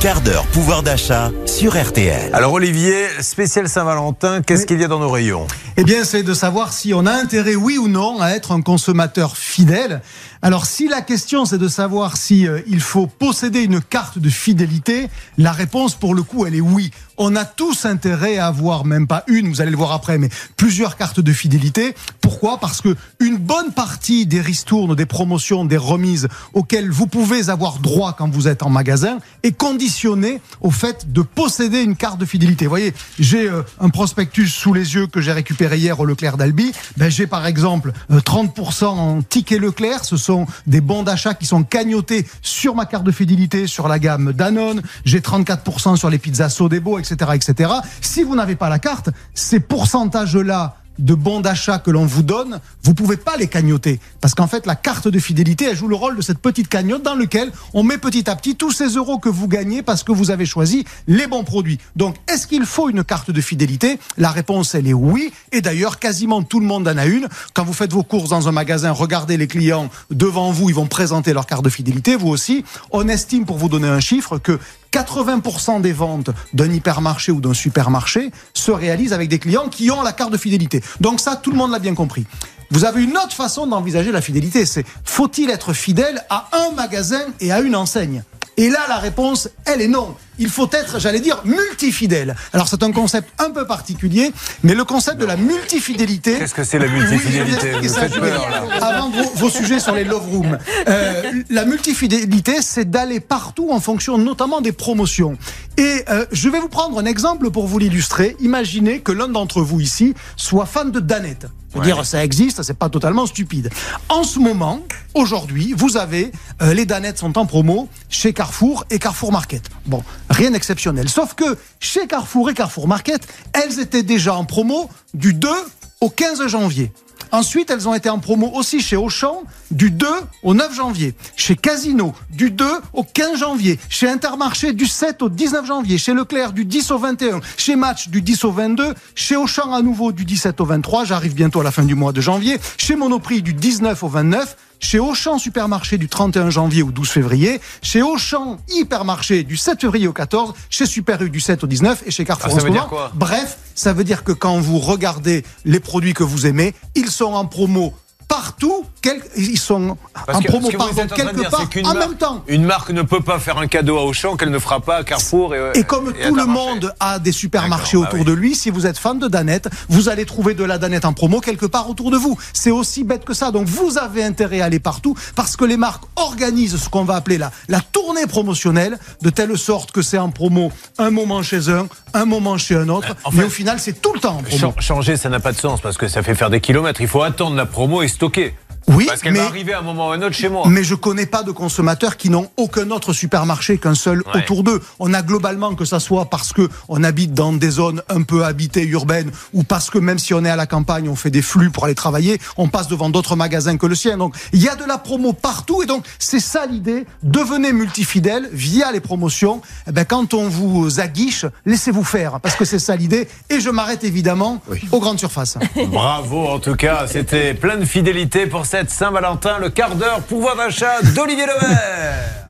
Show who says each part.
Speaker 1: quart d'heure pouvoir d'achat sur RTL.
Speaker 2: Alors Olivier, spécial Saint-Valentin, qu'est-ce qu'il y a dans nos rayons?
Speaker 3: Eh bien, c'est de savoir si on a intérêt, oui ou non, à être un consommateur fidèle. Alors, si la question c'est de savoir si euh, il faut posséder une carte de fidélité, la réponse pour le coup, elle est oui. On a tous intérêt à avoir même pas une, vous allez le voir après, mais plusieurs cartes de fidélité. Pourquoi? Parce que une bonne partie des ristournes, des promotions, des remises auxquelles vous pouvez avoir droit quand vous êtes en magasin est conditionnée au fait de posséder une carte de fidélité. Vous voyez, j'ai euh, un prospectus sous les yeux que j'ai récupéré hier au Leclerc d'Albi. Ben, j'ai par exemple euh, 30% en ticket Leclerc. Ce sont des bons d'achat qui sont cagnotés sur ma carte de fidélité, sur la gamme Danone. J'ai 34% sur les pizzas Sodebo, etc., etc. Si vous n'avez pas la carte, ces pourcentages-là de bons d'achat que l'on vous donne, vous pouvez pas les cagnoter. Parce qu'en fait, la carte de fidélité, elle joue le rôle de cette petite cagnotte dans lequel on met petit à petit tous ces euros que vous gagnez parce que vous avez choisi les bons produits. Donc, est-ce qu'il faut une carte de fidélité? La réponse, elle est oui. Et d'ailleurs, quasiment tout le monde en a une. Quand vous faites vos courses dans un magasin, regardez les clients devant vous, ils vont présenter leur carte de fidélité, vous aussi. On estime, pour vous donner un chiffre, que 80% des ventes d'un hypermarché ou d'un supermarché se réalisent avec des clients qui ont la carte de fidélité. Donc ça, tout le monde l'a bien compris. Vous avez une autre façon d'envisager la fidélité, c'est faut-il être fidèle à un magasin et à une enseigne? Et là, la réponse, elle est non il faut être, j'allais dire, multifidèle. Alors c'est un concept un peu particulier, mais le concept de la multifidélité.
Speaker 2: Qu'est-ce que c'est la multifidélité
Speaker 3: oui, ça, Avant vos, vos, sujets sur les love rooms, euh, la multifidélité, c'est d'aller partout en fonction notamment des promotions. Et euh, je vais vous prendre un exemple pour vous l'illustrer. Imaginez que l'un d'entre vous ici soit fan de Danette. Je veux ouais. dire, ça existe, c'est pas totalement stupide. En ce moment, aujourd'hui, vous avez euh, les Danettes sont en promo chez Carrefour et Carrefour Market. Bon, rien d'exceptionnel. Sauf que chez Carrefour et Carrefour Market, elles étaient déjà en promo du 2 au 15 janvier. Ensuite, elles ont été en promo aussi chez Auchan du 2 au 9 janvier, chez Casino du 2 au 15 janvier, chez Intermarché du 7 au 19 janvier, chez Leclerc du 10 au 21, chez Match du 10 au 22, chez Auchan à nouveau du 17 au 23, j'arrive bientôt à la fin du mois de janvier, chez Monoprix du 19 au 29, chez Auchan Supermarché du 31 janvier au 12 février, chez Auchan Hypermarché du 7 février au 14, chez Super U du 7 au 19 et chez Carrefour
Speaker 2: ah,
Speaker 3: en. Bref, ça veut dire que quand vous regardez les produits que vous aimez, ils sont en promo partout, quel, ils sont
Speaker 2: Parce
Speaker 3: en
Speaker 2: que,
Speaker 3: promo pardon, quelque
Speaker 2: dire,
Speaker 3: part en
Speaker 2: marque,
Speaker 3: même temps.
Speaker 2: Une marque ne peut pas faire un cadeau à Auchan qu'elle ne fera pas à Carrefour. Et,
Speaker 3: et comme
Speaker 2: et
Speaker 3: tout le monde a des supermarchés autour ah oui. de lui, si vous êtes fan de Danette, vous allez trouver de la Danette en promo quelque part autour de vous. C'est aussi bête que ça. Donc vous avez intérêt à aller partout parce que les marques organisent ce qu'on va appeler la, la tournée promotionnelle de telle sorte que c'est en promo un moment chez un, un moment chez un autre. Mais au final, c'est tout le temps en promo.
Speaker 2: Changer, ça n'a pas de sens parce que ça fait faire des kilomètres. Il faut attendre la promo et Visto que
Speaker 3: Oui,
Speaker 2: Parce qu'elle
Speaker 3: mais,
Speaker 2: va arriver à un moment ou à un autre chez moi.
Speaker 3: Mais je connais pas de consommateurs qui n'ont aucun autre supermarché qu'un seul
Speaker 2: Ouais.
Speaker 3: autour d'eux. On a globalement que ça soit parce que on habite dans des zones un peu habitées urbaines ou parce que même si on est à la campagne, on fait des flux pour aller travailler, on passe devant d'autres magasins que le sien. Donc il y a de la promo partout et donc c'est ça l'idée. Devenez multifidèle via les promotions. Eh ben, quand on vous aguiche, laissez-vous faire parce que c'est ça l'idée. Et je m'arrête évidemment aux grandes surfaces.
Speaker 2: Bravo en tout cas, c'était plein de fidélité pour cette Saint-Valentin, le quart d'heure pouvoir d'achat d'Olivier Levert.